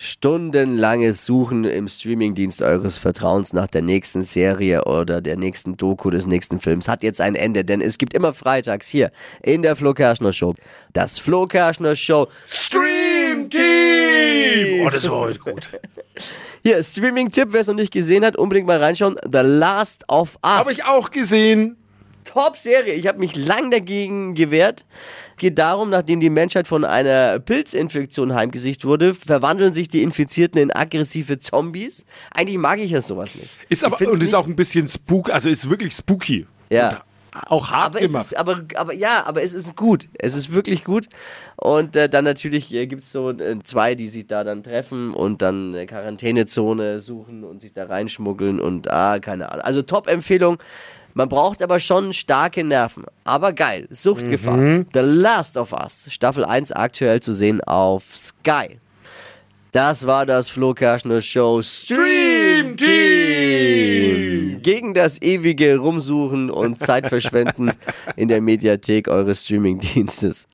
Stundenlanges Suchen im Streamingdienst eures Vertrauens nach der nächsten Serie oder der nächsten Doku des nächsten Films hat jetzt ein Ende, denn es gibt immer freitags hier in der Flo Kerschner Show das Flo Kerschner Show Stream Team. Oh, das war heute gut. Hier, Streaming-Tipp, wer es noch nicht gesehen hat, unbedingt mal reinschauen. The Last of Us. Habe ich auch gesehen. Top-Serie. Ich habe mich lang dagegen gewehrt. Geht darum, nachdem die Menschheit von einer Pilzinfektion heimgesicht wurde, verwandeln sich die Infizierten in aggressive Zombies. Eigentlich mag ich ja sowas nicht. Ist aber, und ist auch ein bisschen spook, also ist wirklich spooky. Ja. Und auch hart aber es gemacht. ist, aber, aber ja, aber es ist gut. Es ist wirklich gut. Und äh, dann natürlich äh, gibt es so äh, zwei, die sich da dann treffen und dann eine Quarantänezone suchen und sich da reinschmuggeln und ah, keine Ahnung. Also Top-Empfehlung. Man braucht aber schon starke Nerven. Aber geil. Suchtgefahr. Mhm. The Last of Us. Staffel 1 aktuell zu sehen auf Sky. Das war das Flo Kerschner Show Stream Team. Gegen das ewige Rumsuchen und Zeitverschwenden in der Mediathek eures Streamingdienstes.